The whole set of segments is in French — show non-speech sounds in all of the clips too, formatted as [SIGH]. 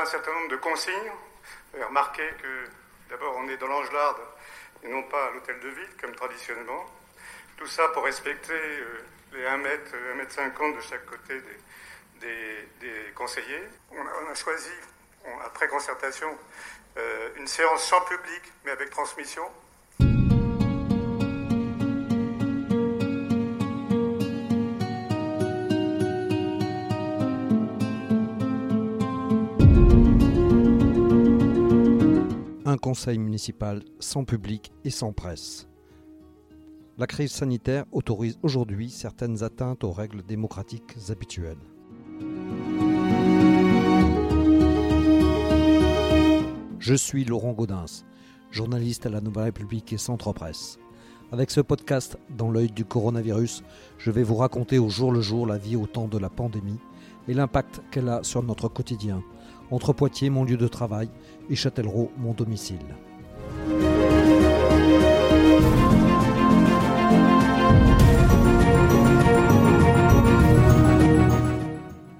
un certain nombre de consignes. Remarqué que d'abord on est dans l'Angelarde et non pas à l'hôtel de ville comme traditionnellement. Tout ça pour respecter euh, les 1 mètre, 1 mètre 50 de chaque côté des, conseillers. On a, choisi, après concertation, euh, une séance sans public mais avec transmission. Un conseil municipal sans public et sans presse. La crise sanitaire autorise aujourd'hui certaines atteintes aux règles démocratiques habituelles. Je suis Laurent Gaudens, journaliste à la Nouvelle République et Centre Presse. Avec ce podcast Dans l'œil du coronavirus, je vais vous raconter au jour le jour la vie au temps de la pandémie et l'impact qu'elle a sur notre quotidien, entre Poitiers, mon lieu de travail, et Châtellerault, mon domicile.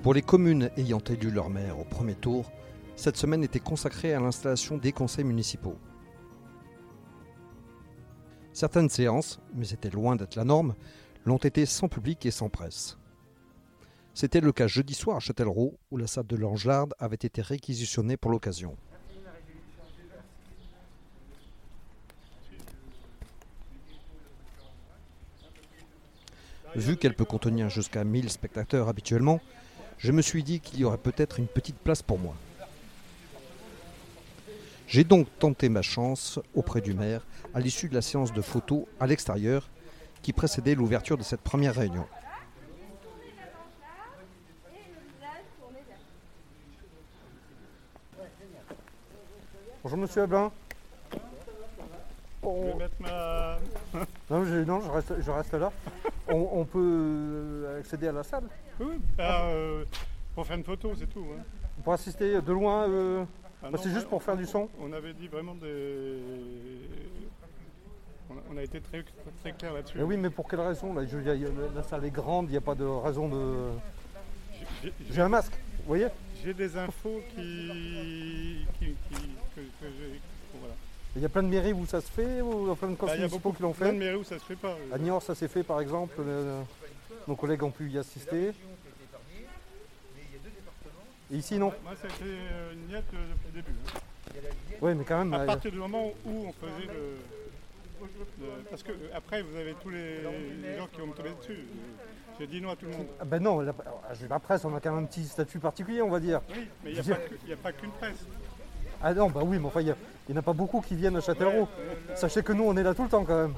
Pour les communes ayant élu leur maire au premier tour, cette semaine était consacrée à l'installation des conseils municipaux. Certaines séances, mais c'était loin d'être la norme, l'ont été sans public et sans presse. C'était le cas jeudi soir à Châtellerault, où la salle de l'Angelarde avait été réquisitionnée pour l'occasion. Vu qu'elle peut contenir jusqu'à 1000 spectateurs habituellement, je me suis dit qu'il y aurait peut-être une petite place pour moi. J'ai donc tenté ma chance auprès du maire à l'issue de la séance de photos à l'extérieur qui précédait l'ouverture de cette première réunion. Bonjour Monsieur Ablin. Je vais mettre ma... [LAUGHS] non, je, non je, reste, là. on, peut euh, accéder à la salle Oui, ah, euh, pour faire une photo, c'est tout. Pour assister de loin euh, ah bah, C'est juste pour faire du son On avait dit vraiment des... On a été très, très clair là-dessus. oui, mais pour quelle raison là, La salle est grande, il n'y a pas de raison de... J'ai un masque, vous voyez J'ai des infos qui, il y a plein de mairies où ça se fait, ou il y a plein de conseils bah, qui l'ont fait plein de mairies où ça se fait pas. À Niort, ça s'est fait par exemple. nos collègues ont pu y assister. Et ici, non Moi, ça a été euh, une niette euh, depuis le début. Hein. Oui, mais quand même. À euh, partir du moment où on faisait le. parce que après, vous avez tous les, gens qui vont me tomber dessus. J'ai dit non à tout le monde. Ah ben non, la, la, presse, on a quand même un petit statut particulier, on va dire. Oui, mais il n'y a, pas qu'une presse. Ah non, bah oui, mais enfin, il n'y en a pas beaucoup qui viennent à Châtellerault. Sachez que nous, on est là tout le temps quand même.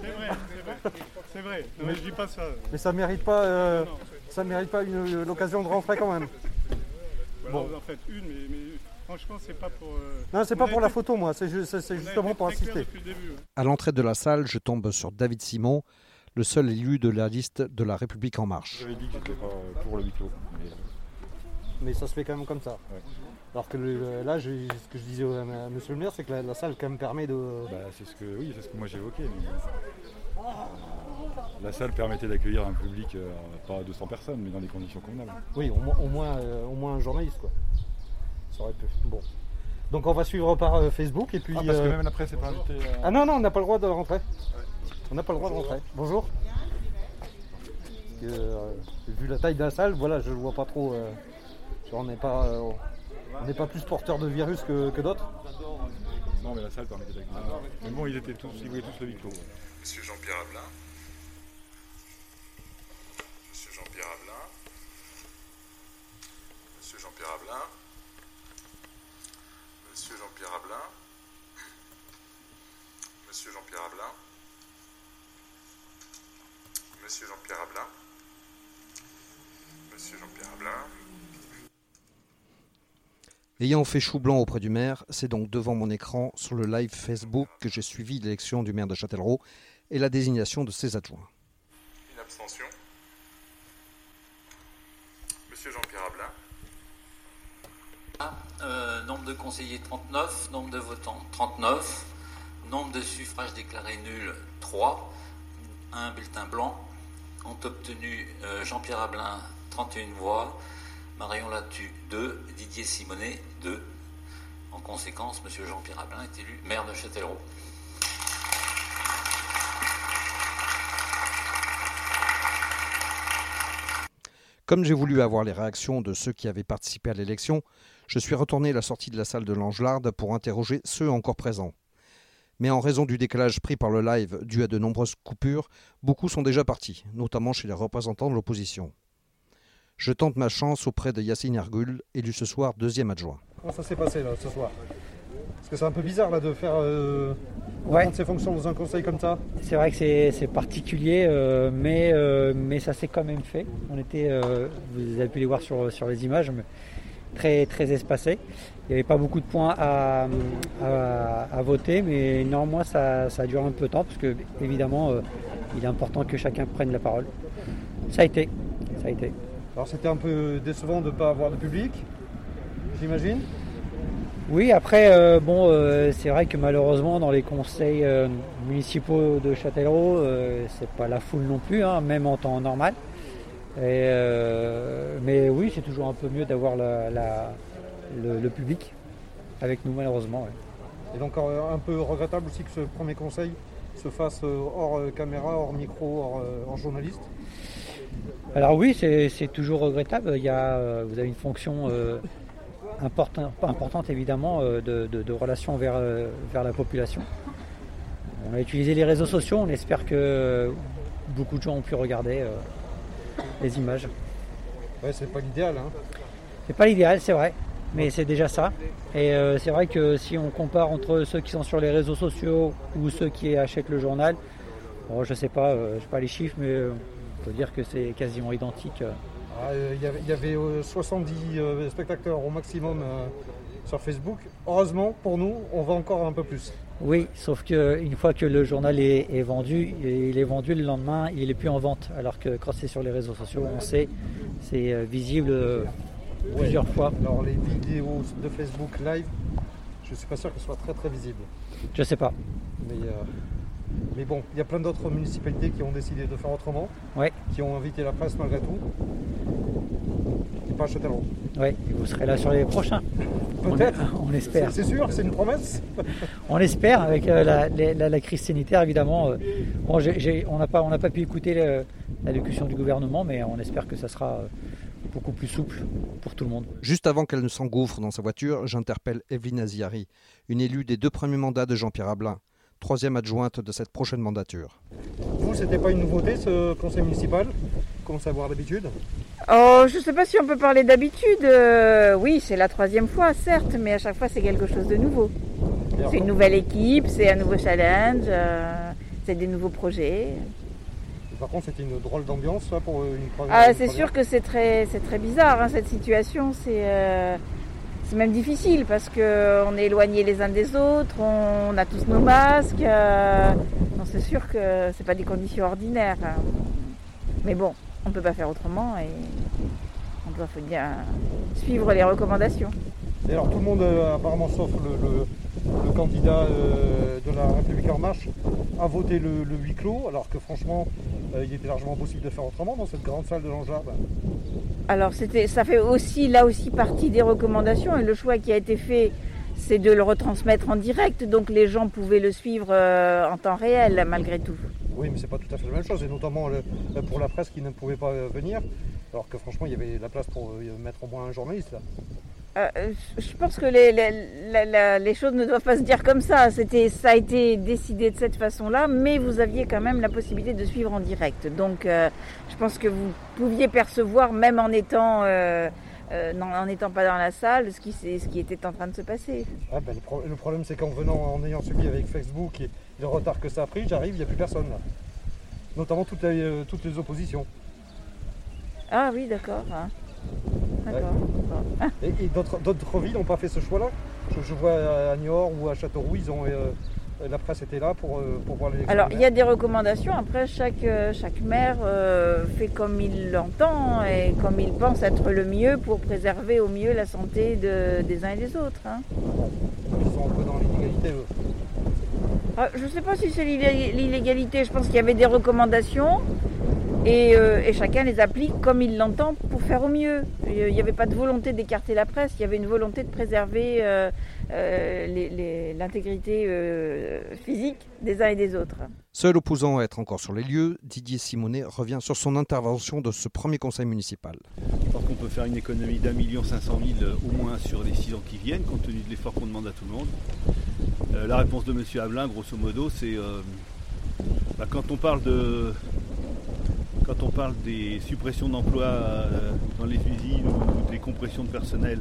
C'est vrai, c'est vrai. C'est vrai. Non, mais je dis pas ça. Mais ça mérite pas, euh, ça mérite pas l'occasion de rentrer quand même. bon. Vous en faites une, mais, franchement, c'est pas pour. Euh, non, c'est pas pour la photo, moi. C'est justement pour assister. À l'entrée de la salle, je tombe sur David Simon, le seul élu de la liste de la République en marche. J'avais dit que j'étais pas pour le huis clos. Mais... ça se fait quand même comme ça. Alors que là, ce que je disais à monsieur le maire, c'est que la, salle quand même permet de. Bah, c'est ce que oui, c'est ce que moi j'évoquais. La salle permettait d'accueillir un public, euh, pas 200 personnes, mais dans des conditions convenables. Oui, au moins, euh, au moins, un journaliste, quoi. Ça aurait pu. Bon. Donc on va suivre par euh, Facebook et puis. Ah, parce que même la presse n'est pas invitée. Ah non, non, on n'a pas le droit de rentrer. On n'a pas le droit de rentrer. Bonjour. vu la taille de la salle, voilà, je ne vois pas trop. on n'est pas. On n'est pas plus porteur de virus que, d'autres Non, mais la salle permettait d'accueillir. Mais bon, ils étaient tous, ils voulaient tous le huis Monsieur Jean-Pierre Ablin. Monsieur Jean-Pierre Ablin. Monsieur Jean-Pierre Ablin. Monsieur Jean-Pierre Ablin. Monsieur Jean-Pierre Ablin. Monsieur Jean-Pierre Ablin. Monsieur Jean-Pierre Ablin. Ayant fait chou blanc auprès du maire, c'est donc devant mon écran sur le live Facebook que j'ai suivi l'élection du maire de Châtellerault et la désignation de ses adjoints. Une abstention. Monsieur Jean-Pierre Ablin. Ah, euh, nombre de conseillers 39, nombre de votants 39, nombre de suffrages déclarés nuls 3, un bulletin blanc. Ont obtenu euh, Jean-Pierre Ablin 31 voix, Marion Latu, 2. Didier Simonet, 2. En conséquence, M. Jean-Pierre Ablin est élu maire de Châtellerault. Comme j'ai voulu avoir les réactions de ceux qui avaient participé à l'élection, je suis retourné à la sortie de la salle de l'Angelarde pour interroger ceux encore présents. Mais en raison du décalage pris par le live dû à de nombreuses coupures, beaucoup sont déjà partis, notamment chez les représentants de l'opposition. Je tente ma chance auprès de Yacine Hergul, élu ce soir deuxième adjoint. Comment ça s'est passé là ce soir? Parce que c'est un peu bizarre là de faire euh, Ouais. ses fonctions dans un conseil comme ça. C'est vrai que c'est particulier, euh, mais, euh, mais ça s'est quand même fait. On était, euh, vous avez pu les voir sur, sur les images, mais très, très espacé. Il n'y avait pas beaucoup de points à, à, à voter, mais néanmoins ça, ça a duré un peu de temps, parce que évidemment, euh, il est important que chacun prenne la parole. Ça a été, ça a été. Alors c'était un peu décevant de ne pas avoir de public, j'imagine. Oui, après, euh, bon, euh, c'est vrai que malheureusement, dans les conseils euh, municipaux de Châtellerault, c'est pas la foule non plus, hein, même en temps normal. Et, mais oui, c'est toujours un peu mieux d'avoir la- la- le, le public avec nous, malheureusement. ouais. Et donc un peu regrettable aussi que ce premier conseil se fasse hors caméra, hors micro, hors, hors journaliste. Alors oui, c'est toujours regrettable. Il y a, euh, vous avez une fonction euh, important- importante évidemment euh, de, de- de relation vers, vers la population. On a utilisé les réseaux sociaux, on espère que beaucoup de gens ont pu regarder euh, les images. Ouais, c'est pas l'idéal. Hein. C'est pas l'idéal, c'est vrai, mais c'est déjà ça. Et euh, c'est vrai que si on compare entre ceux qui sont sur les réseaux sociaux ou ceux qui achètent le journal, bon, je sais pas, euh, je sais pas les chiffres, mais on peut dire que c'est quasiment identique. Ah, euh, Il y avait, il y avait, euh, 70 euh, spectateurs au maximum sur Facebook. Heureusement, pour nous, on va encore un peu plus. Oui, sauf qu'une fois que le journal est, est vendu, il est vendu le lendemain, il n'est plus en vente. Alors que quand c'est sur les réseaux sociaux, on sait, c'est visible plusieurs fois. Alors les vidéos de Facebook live, je suis pas sûr qu'elles soient très très visibles. Je sais pas. Mais, euh, mais bon, il y a plein d'autres municipalités qui ont décidé de faire autrement, Ouais, qui ont invité la presse malgré tout. Et pas à Châtellerault. ouais, et vous serez là sur les prochains. [LAUGHS] On, Peut-être. on espère. C'est sûr, c'est une promesse. [LAUGHS] On espère avec euh, la, la- la crise sanitaire évidemment. euh, bon, on n'a pas, on n'a pas pu écouter le- l'allocution du gouvernement, mais on espère que ça sera euh, beaucoup plus souple pour tout le monde. Juste avant qu'elle ne s'engouffre dans sa voiture, j'interpelle Evelyne Aziari, une élue des deux premiers mandats de Jean-Pierre Ablin, troisième adjointe de cette prochaine mandature. Vous, c'était pas une nouveauté ce conseil municipal? Commencez à voir l'habitude. Oh, je ne sais pas si on peut parler d'habitude. euh, oui, c'est la troisième fois, certes, mais à chaque fois, c'est quelque chose de nouveau. C'est une nouvelle équipe, c'est un nouveau challenge, euh, c'est des nouveaux projets. Par contre, c'était une drôle d'ambiance pour une première. Ah, c'est sûr que c'est très, c'est très bizarre hein, cette situation. C'est, euh, c'est même difficile parce que on est éloignés les uns des autres, on a tous nos masques. euh, c'est sûr que c'est pas des conditions ordinaires. hein. Mais bon, on peut pas faire autrement et on doit bien suivre les recommandations. Et alors tout le monde, euh, apparemment sauf le, le- le candidat euh, de la République En Marche, a voté le, le huis clos, alors que franchement, euh, il était largement possible de faire autrement dans cette grande salle de l'Angelarde. Alors c'était, ça fait aussi là aussi partie des recommandations et le choix qui a été fait, c'est de le retransmettre en direct, donc les gens pouvaient le suivre euh, en temps réel malgré tout. Oui, mais c'est pas tout à fait la même chose, et notamment le- pour la presse qui ne pouvait pas euh, venir, alors que franchement, il y avait la place pour euh, mettre au moins un journaliste là. Euh, je pense que les, les- les choses ne doivent pas se dire comme ça. C'était, ça a été décidé de cette façon-là, mais vous aviez quand même la possibilité de suivre en direct. Donc, euh, je pense que vous pouviez percevoir, même en étant, euh, non, en n'étant pas dans la salle, ce qui, ce qui était en train de se passer. Ah, ben, le, pro- le problème, c'est qu'en venant, en ayant subi avec Facebook et le retard que ça a pris, j'arrive, il n'y a plus personne là. Notamment toutes les, toutes les oppositions. Ah oui, d'accord. hein. D'accord. Et, et d'autres villes n'ont pas fait ce choix-là? Je, je vois à Niort ou à Châteauroux, ils ont, euh, la presse était là pour, euh, pour voir les Alors, il y a des recommandations. Après, chaque, euh, chaque maire euh, fait comme il l'entend et comme il pense être le mieux pour préserver au mieux la santé de- des uns et des autres. hein. Ils sont un peu dans l'inégalité, eux. Ah, je ne sais pas si c'est l'illé- l'illégalité. Je pense qu'il y avait des recommandations. Et, euh, et chacun les applique comme il l'entend pour faire au mieux. Il n'y avait pas de volonté d'écarter la presse, il y avait une volonté de préserver euh, euh, les- les- l'intégrité euh, physique des uns et des autres. Seul opposant à être encore sur les lieux, Didier Simonet revient sur son intervention de ce premier conseil municipal. Je pense qu'on peut faire une économie d'un million cinq cent mille au moins sur les six ans qui viennent, compte tenu de l'effort qu'on demande à tout le monde. Euh, la réponse de M. Hamelin, grosso modo, c'est euh, bah, quand on parle de quand on parle des suppressions d'emplois euh, dans les usines ou des compressions de personnel,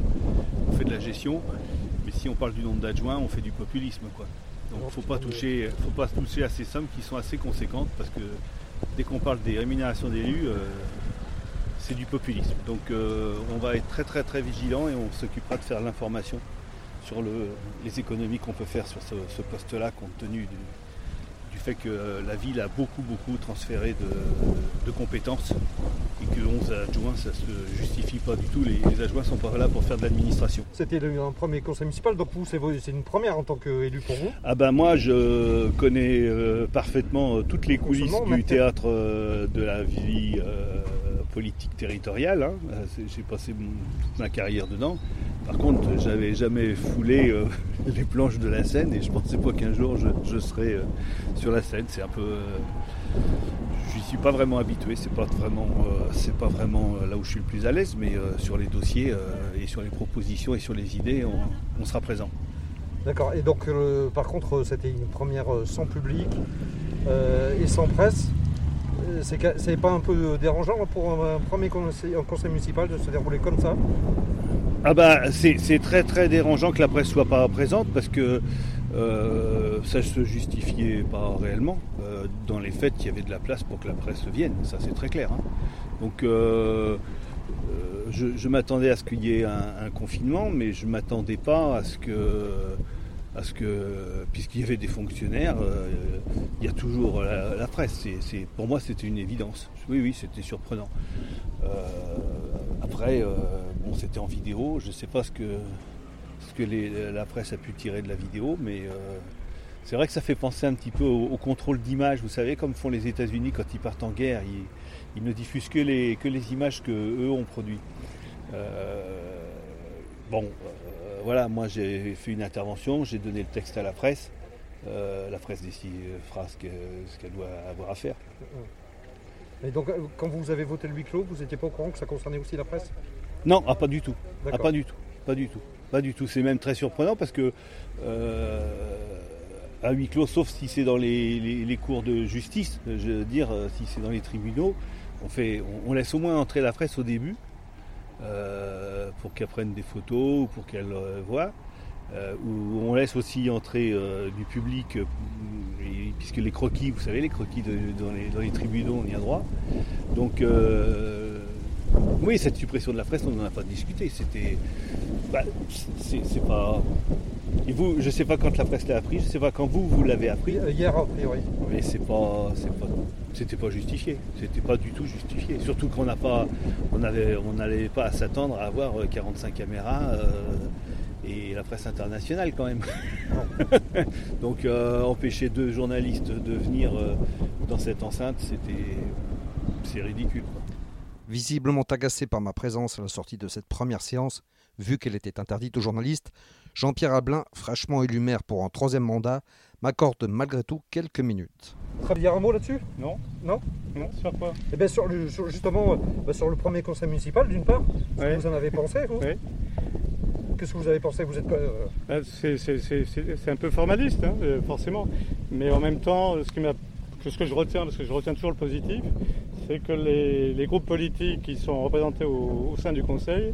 on fait de la gestion. Mais si on parle du nombre d'adjoints, on fait du populisme. Donc pas toucher, faut pas toucher à ces sommes qui sont assez conséquentes parce que dès qu'on parle des rémunérations d'élus, euh, c'est du populisme. Donc euh, on va être très très très vigilant et on s'occupera de faire l'information sur le- les économies qu'on peut faire sur ce, poste-là compte tenu du fait que euh, la ville a beaucoup beaucoup transféré de, de compétences et que 11 adjoints ça se justifie pas du tout. Les, les adjoints sont pas là pour faire de l'administration. C'était le- un premier conseil municipal, donc vous, c'est une première en tant qu'élu pour vous? Ah ben moi je connais euh, parfaitement euh, toutes les coulisses du théâtre euh, de la vie euh, politique territoriale. hein. J'ai passé mon- toute ma carrière dedans. Par contre, j'avais jamais foulé euh, [LAUGHS] les planches de la scène et je pensais pas qu'un jour je, serais euh, sur la scène. C'est un peu, euh, suis pas vraiment habitué. C'est pas vraiment, pas vraiment là où je suis le plus à l'aise, mais sur les dossiers et sur les propositions et sur les idées, on- sera présent. D'accord. Et donc, par contre, c'était une première sans public et sans presse. C'est pas un peu dérangeant pour un, premier conseil municipal de se dérouler comme ça? Ah bah c'est très très dérangeant que la presse soit pas présente parce que euh, ça se justifiait pas réellement euh, dans les faits qu'il y avait de la place pour que la presse vienne, ça c'est très clair. hein. Donc euh, euh, je, m'attendais à ce qu'il y ait un, confinement, mais je m'attendais pas à ce que puisqu'il y avait des fonctionnaires, il y a toujours la, presse. Pour moi c'était une évidence. Oui oui c'était surprenant. Après, c'était en vidéo. Je ne sais pas ce que, la presse a pu tirer de la vidéo, mais euh, c'est vrai que ça fait penser un petit peu au, contrôle d'image. Vous savez, comme font les États-Unis quand ils partent en guerre, ils, ne diffusent que les, images que eux ont produites. Euh, bon, euh, voilà, moi j'ai fait une intervention, j'ai donné le texte à la presse. La presse décidera ce que- ce qu'elle doit avoir à faire. Et donc, quand vous avez voté le huis clos, vous n'étiez pas au courant que ça concernait aussi la presse? Non, ah, pas du tout. Ah, pas du tout. Pas du tout. Pas du tout. C'est même très surprenant parce que euh, à huis clos, sauf si c'est dans les, les- les cours de justice, je veux dire, euh, si c'est dans les tribunaux, on, fait, on, on laisse au moins entrer la presse au début euh, pour qu'elle prenne des photos ou pour qu'elle euh, voit. Euh, ou on laisse aussi entrer euh, du public, euh, et- puisque les croquis, vous savez, les croquis de- dans, les, dans les tribunaux, on y a droit. Donc, euh, oui, cette suppression de la presse, on n'en a pas discuté. C'était. bah, c'est pas. Et vous, je sais pas quand la presse l'a appris, je sais pas quand vous, vous l'avez appris. Euh, Hier, a priori. Mais c'est pas, c'est pas, c'était pas justifié. C'était pas du tout justifié. Surtout qu'on n'a pas, on avait, on n'allait pas à s'attendre à avoir euh, 45 caméras euh, et la presse internationale quand même. [LAUGHS] Donc euh, empêcher deux journalistes de venir euh, dans cette enceinte, c'était, c'est ridicule. quoi. Visiblement agacé par ma présence à la sortie de cette première séance, vu qu'elle était interdite aux journalistes, Jean-Pierre Ablin, fraîchement élu maire pour un troisième mandat, m'accorde malgré tout quelques minutes. Dire un mot là-dessus? Non. Non? Non, sur quoi? Eh bien, sur le- sur- justement, euh, bah, sur le premier conseil municipal, d'une part, ce Ouais. que vous en avez pensé, vous? Oui. Qu'est-ce que vous avez pensé? Vous êtes pas, euh, Bah, C'est c'est- c'est- c'est- c'est un peu formaliste, hein, euh, forcément. Mais en même temps, ce, qui que ce que je retiens, parce que je retiens toujours le positif, c'est que les, groupes politiques qui sont représentés au, sein du Conseil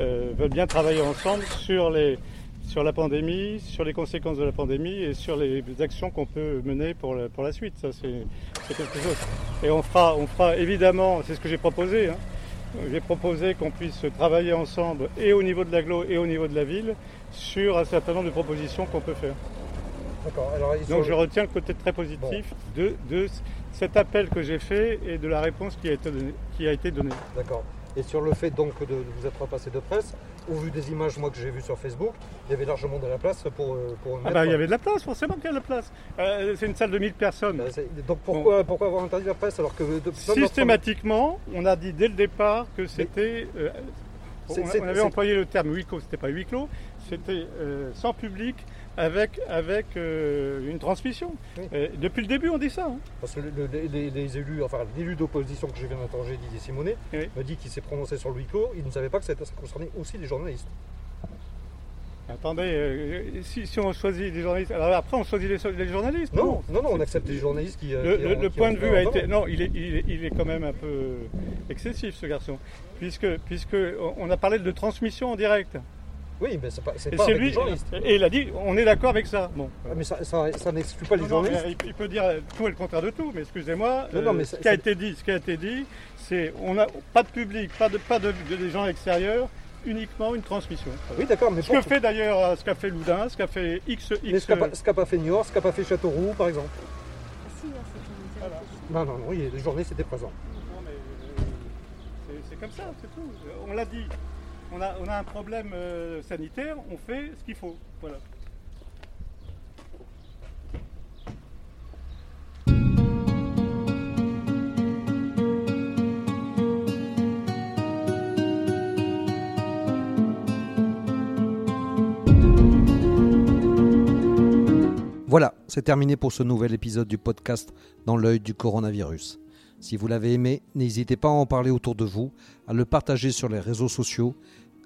euh, veulent bien travailler ensemble sur, la pandémie, sur les conséquences de la pandémie et sur les actions qu'on peut mener pour la, suite. Ça, c'est quelque chose. Et on fera, on fera évidemment, c'est ce que j'ai proposé, hein, j'ai proposé qu'on puisse travailler ensemble et au niveau de l'aglo et au niveau de la ville sur un certain nombre de propositions qu'on peut faire. D'accord. Alors, ils Donc je retiens le côté très positif de, de cet appel que j'ai fait et de la réponse qui a été donnée. Qui a été donnée. D'accord. Et sur le fait donc de, de vous être repassé de presse, au vu des images moi que j'ai vues sur Facebook, il y avait largement de la place pour, euh, pour Ah bah, il y avait de la place, forcément qu'il y a de la place. Euh, c'est une salle de 1000 personnes. Bah, donc pourquoi, pourquoi avoir interdit la presse alors que de, Systématiquement, on a dit dès le départ que c'était. Euh, on, on, avait employé le terme huis clos, c'était pas huis clos, c'était sans public avec, avec euh, une transmission. depuis le début, on dit ça. Hein. Parce que les, élus, enfin l'élu d'opposition que je viens d'entendre, Didier Simonet, me dit qu'il s'est prononcé sur le huis clos, il ne savait pas que ça, concernait aussi les journalistes. Attendez, euh, si, on choisit les journalistes, alors après on choisit les, journalistes Non, non, non, on accepte les journalistes qui. Euh, le, point de vue a été, non, il est, il est, quand même un peu excessif ce garçon, puisque, puisque on a parlé de transmission en direct. Oui, mais c'est pas, c'est pas lui, journalistes. Et il a dit, on est d'accord avec ça. Bon. Ah, mais ça, ça, n'exclut pas les journalistes. il, peut dire tout et le contraire de tout, mais excusez-moi. Euh, ce qui a été dit, ce qui a été dit, c'est on n'a pas de public, pas de pas de, des gens extérieurs, uniquement une transmission. Oui, d'accord, mais ce que fait d'ailleurs, euh, ce qu'a fait Loudun, ce qu'a fait X, Mais ce qu'a pas, pas, fait Niort, ce qu'a pas fait Châteauroux, par exemple. Si, hein, Non, non, non, oui, les journalistes étaient présents. Euh, c'est comme ça, c'est tout. On l'a dit on a, un problème euh, sanitaire, on fait ce qu'il faut. Voilà. Voilà, c'est terminé pour ce nouvel épisode du podcast Dans l'œil du coronavirus. Si vous l'avez aimé, n'hésitez pas à en parler autour de vous, à le partager sur les réseaux sociaux,